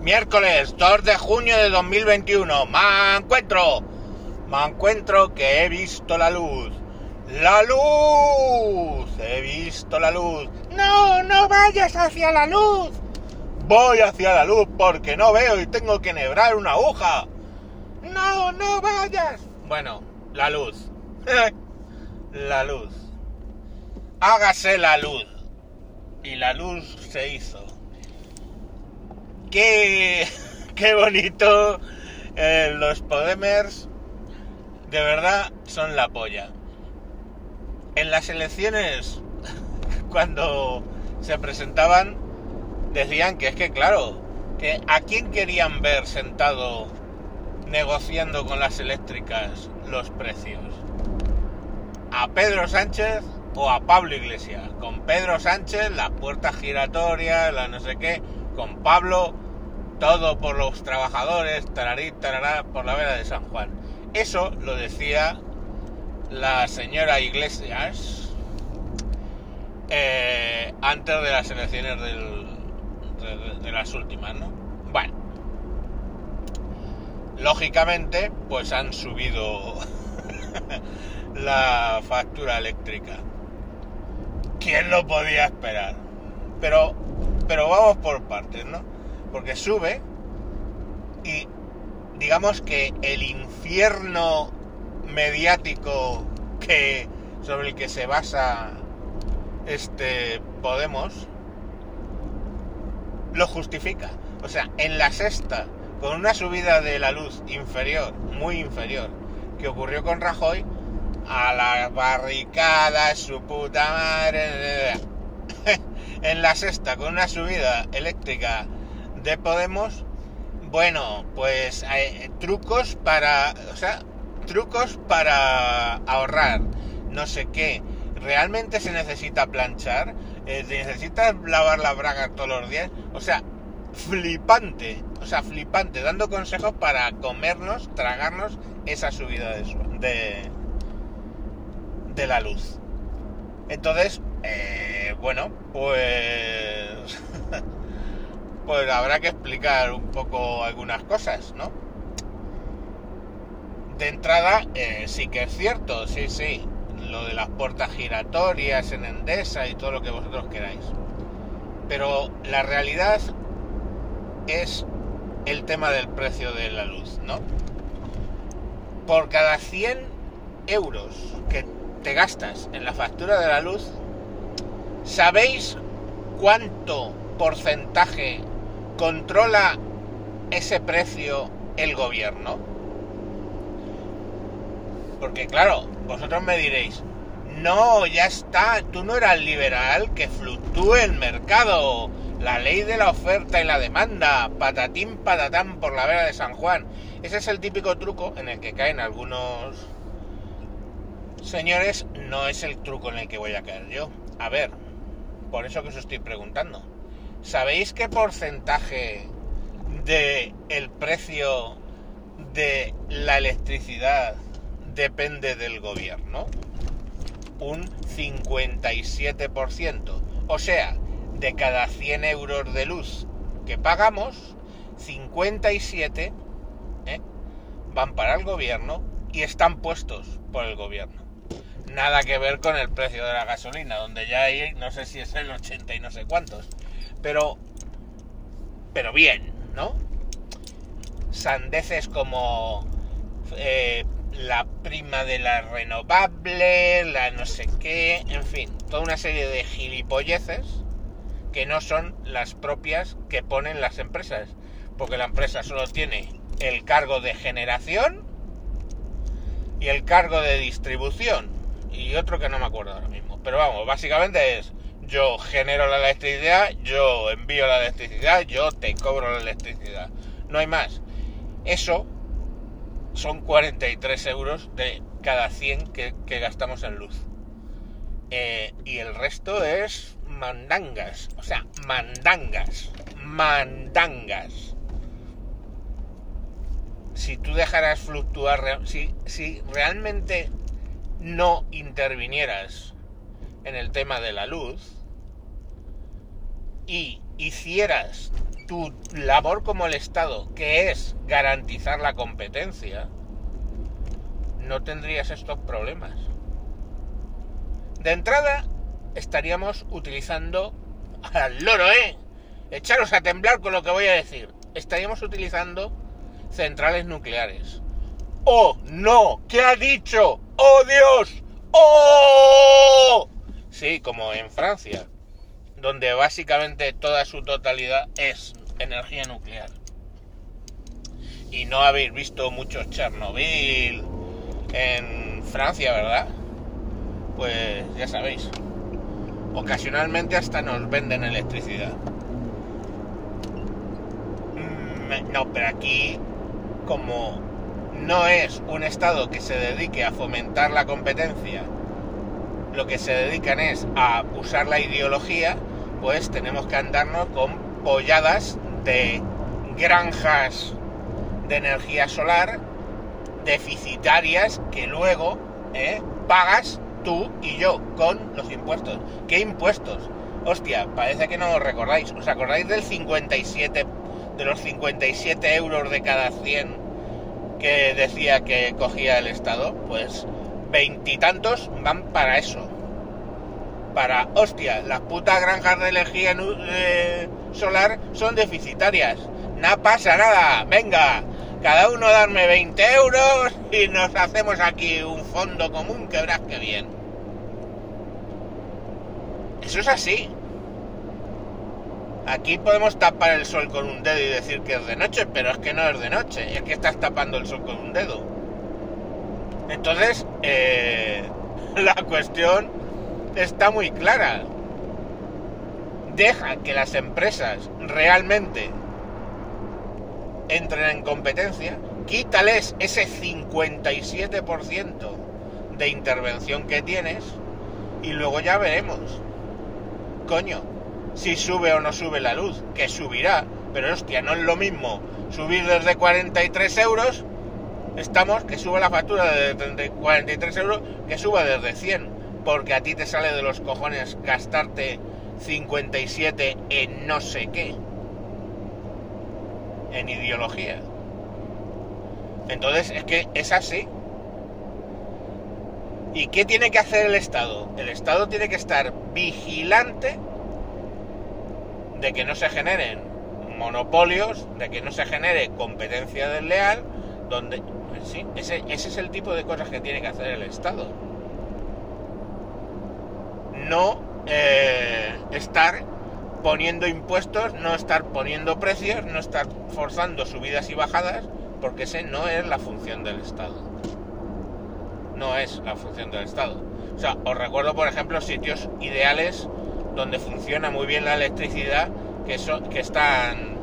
Miércoles 2 de junio de 2021. Me encuentro. Me encuentro que he visto la luz. ¡La luz! He visto la luz. No, no vayas hacia la luz. Voy hacia la luz porque no veo y tengo que nebrar una aguja. No, no vayas. Bueno, la luz. la luz. Hágase la luz. Y la luz se hizo. Qué, qué bonito. eh, los Podemers de verdad son la polla. En las elecciones, cuando se presentaban, decían que es que, claro, que a quién querían ver sentado negociando con las eléctricas los precios. ¿A Pedro Sánchez o a Pablo Iglesias? Con Pedro Sánchez, las puertas giratorias, la no sé qué. Con Pablo, todo por los trabajadores, tararí, tarará, por la vera de San Juan. Eso lo decía la señora Iglesias eh, antes de las elecciones del, de, de- de las últimas, ¿no? Bueno, lógicamente, pues han subido la factura eléctrica. ¿Quién lo podía esperar? Pero, pero vamos por partes, ¿no? Porque sube y digamos que el infierno mediático que sobre el que se basa este Podemos lo justifica. O sea, en la sexta, con una subida de la luz inferior, muy inferior, que ocurrió con Rajoy, a las barricadas, su puta madre. en la sexta, con una subida eléctrica de Podemos, bueno, pues eh, trucos para, o sea, trucos para ahorrar, no sé qué. ¿Realmente se necesita planchar? Eh, ¿Se necesita lavar la braga todos los días? O sea, flipante, o sea, flipante, dando consejos para comernos, tragarnos esa subida de, su- de, de la luz. Entonces, eh, bueno, pues... pues habrá que explicar un poco algunas cosas, ¿no? De entrada, eh, sí que es cierto, sí, sí, lo de las puertas giratorias en Endesa y todo lo que vosotros queráis. Pero la realidad es el tema del precio de la luz, ¿no? Por cada 100 euros que te gastas en la factura de la luz, ¿sabéis cuánto porcentaje controla ese precio el gobierno? Porque claro, vosotros me diréis, no, ya está, tú no eras liberal, que fluctúe el mercado, la ley de la oferta y la demanda, patatín patatán por la vera de San Juan. Ese es el típico truco en el que caen algunos señores, no es el truco en el que voy a caer yo. A ver, por eso que os estoy preguntando. ¿Sabéis qué porcentaje de el precio de la electricidad depende del gobierno? Un 57%. O sea, de cada 100 euros de luz que pagamos, 57 ¿eh? van para el gobierno y están puestos por el gobierno. Nada que ver con el precio de la gasolina, donde ya hay, no sé si es el 80 y no sé cuántos. Pero, pero bien, ¿no? Sandeces como eh, la prima de la renovable, la no sé qué, en fin, toda una serie de gilipolleces que no son las propias que ponen las empresas. Porque la empresa solo tiene el cargo de generación y el cargo de distribución. Y otro que no me acuerdo ahora mismo. Pero vamos, básicamente es yo genero la electricidad, yo envío la electricidad, yo te cobro la electricidad. No hay más. Eso son 43 euros de cada 100 que, gastamos en luz. Eh, y el resto es mandangas. O sea, mandangas. Mandangas. Si tú dejaras fluctuar, si, si realmente no intervinieras en el tema de la luz y hicieras tu labor como el Estado, que es garantizar la competencia, no tendrías estos problemas. De entrada, estaríamos utilizando al loro, ¿eh? Echaros a temblar con lo que voy a decir. Estaríamos utilizando centrales nucleares. ¡Oh, no! ¿Qué ha dicho? ¡Oh, Dios! ¡Oh! Sí, como en Francia, donde básicamente toda su totalidad es energía nuclear. Y no habéis visto muchos Chernobyl en Francia, ¿verdad? Pues ya sabéis. Ocasionalmente hasta nos venden electricidad. Mm, no, pero aquí, como no es un Estado que se dedique a fomentar la competencia, lo que se dedican es a usar la ideología, pues tenemos que andarnos con polladas de granjas de energía solar deficitarias que luego eh, pagas tú y yo con los impuestos. ¿Qué impuestos? Hostia, parece que no os recordáis. ¿Os acordáis del 57, de los 57 euros de cada 100 que decía que cogía el Estado? Pues veintitantos van para eso. Para, hostia, las putas granjas de energía eh, solar son deficitarias. No pasa nada, venga, cada uno darme 20 euros y nos hacemos aquí un fondo común que verás que bien. Eso es así. Aquí podemos tapar el sol con un dedo y decir que es de noche, pero es que no es de noche, es que estás tapando el sol con un dedo. Entonces, eh, la cuestión está muy clara. Deja que las empresas realmente entren en competencia, quítales ese 57% de intervención que tienes y luego ya veremos. Coño, si sube o no sube la luz, que subirá, pero hostia, no es lo mismo subir desde 43 euros, estamos, que sube la factura de 43 euros, que suba desde 100, porque a ti te sale de los cojones gastarte 57 en no sé qué en ideología. Entonces es que es así. ¿Y qué tiene que hacer el Estado? El Estado tiene que estar vigilante de que no se generen monopolios, de que no se genere competencia desleal, donde sí, ese, ese es el tipo de cosas que tiene que hacer el Estado. No eh, estar poniendo impuestos, no estar poniendo precios, no estar forzando subidas y bajadas, porque ese no es la función del Estado. No es la función del Estado. O sea, os recuerdo, por ejemplo, sitios ideales donde funciona muy bien la electricidad que, que están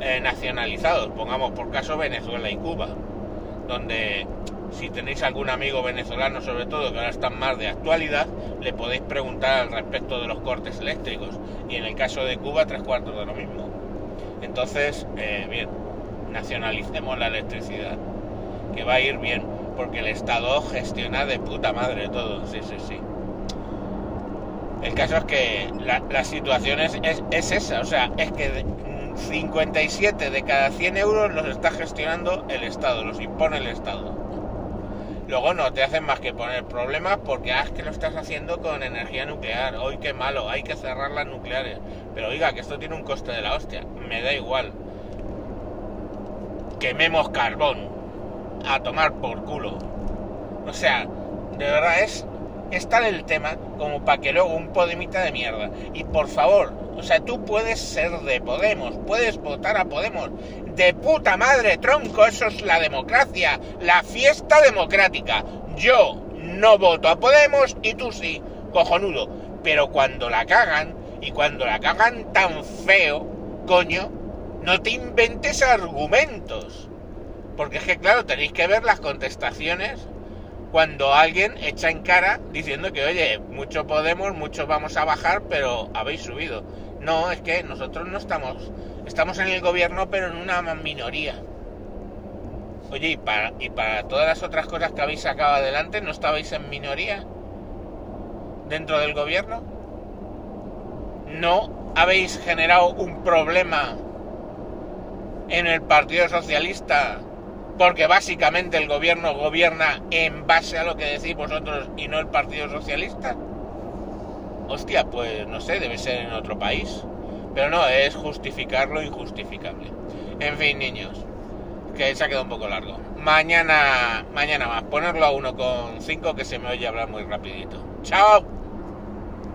eh, nacionalizados. Pongamos por caso Venezuela y Cuba, donde si tenéis algún amigo venezolano, sobre todo, que ahora están más de actualidad, le podéis preguntar al respecto de los cortes eléctricos. Y en el caso de Cuba, tres cuartos de lo mismo. Entonces, eh, bien, nacionalicemos la electricidad, que va a ir bien, porque el Estado gestiona de puta madre todo, sí, sí, sí. El caso es que la, situación es, es, esa, o sea, es que 57 de cada 100 euros los está gestionando el Estado, los impone el Estado. Luego no te hacen más que poner problemas porque ah, es que lo estás haciendo con energía nuclear. Hoy qué malo, hay que cerrar las nucleares. Pero oiga, que esto tiene un coste de la hostia. Me da igual. Quememos carbón. A tomar por culo. O sea, de verdad es, es tal el tema como para que luego un podemita de mierda. Y por favor, o sea, tú puedes ser de Podemos, puedes votar a Podemos. De puta madre, tronco, eso es la democracia, la fiesta democrática. Yo no voto a Podemos y tú sí, cojonudo. Pero cuando la cagan, y cuando la cagan tan feo, coño, no te inventes argumentos. Porque es que, claro, tenéis que ver las contestaciones cuando alguien echa en cara diciendo que, oye, mucho podemos, mucho vamos a bajar, pero habéis subido. No, es que nosotros no estamos, estamos en el gobierno, pero en una minoría. Oye, y para, y para todas las otras cosas que habéis sacado adelante, ¿no estabais en minoría dentro del gobierno? ¿No habéis generado un problema en el Partido Socialista, porque básicamente el gobierno gobierna en base a lo que decís vosotros y no el Partido Socialista. Hostia, pues no sé, debe ser en otro país. Pero no, es justificar lo injustificable. En fin, niños, que se ha quedado un poco largo. Mañana, mañana más, ponerlo a 1,5 que se me oye hablar muy rapidito. ¡Chao!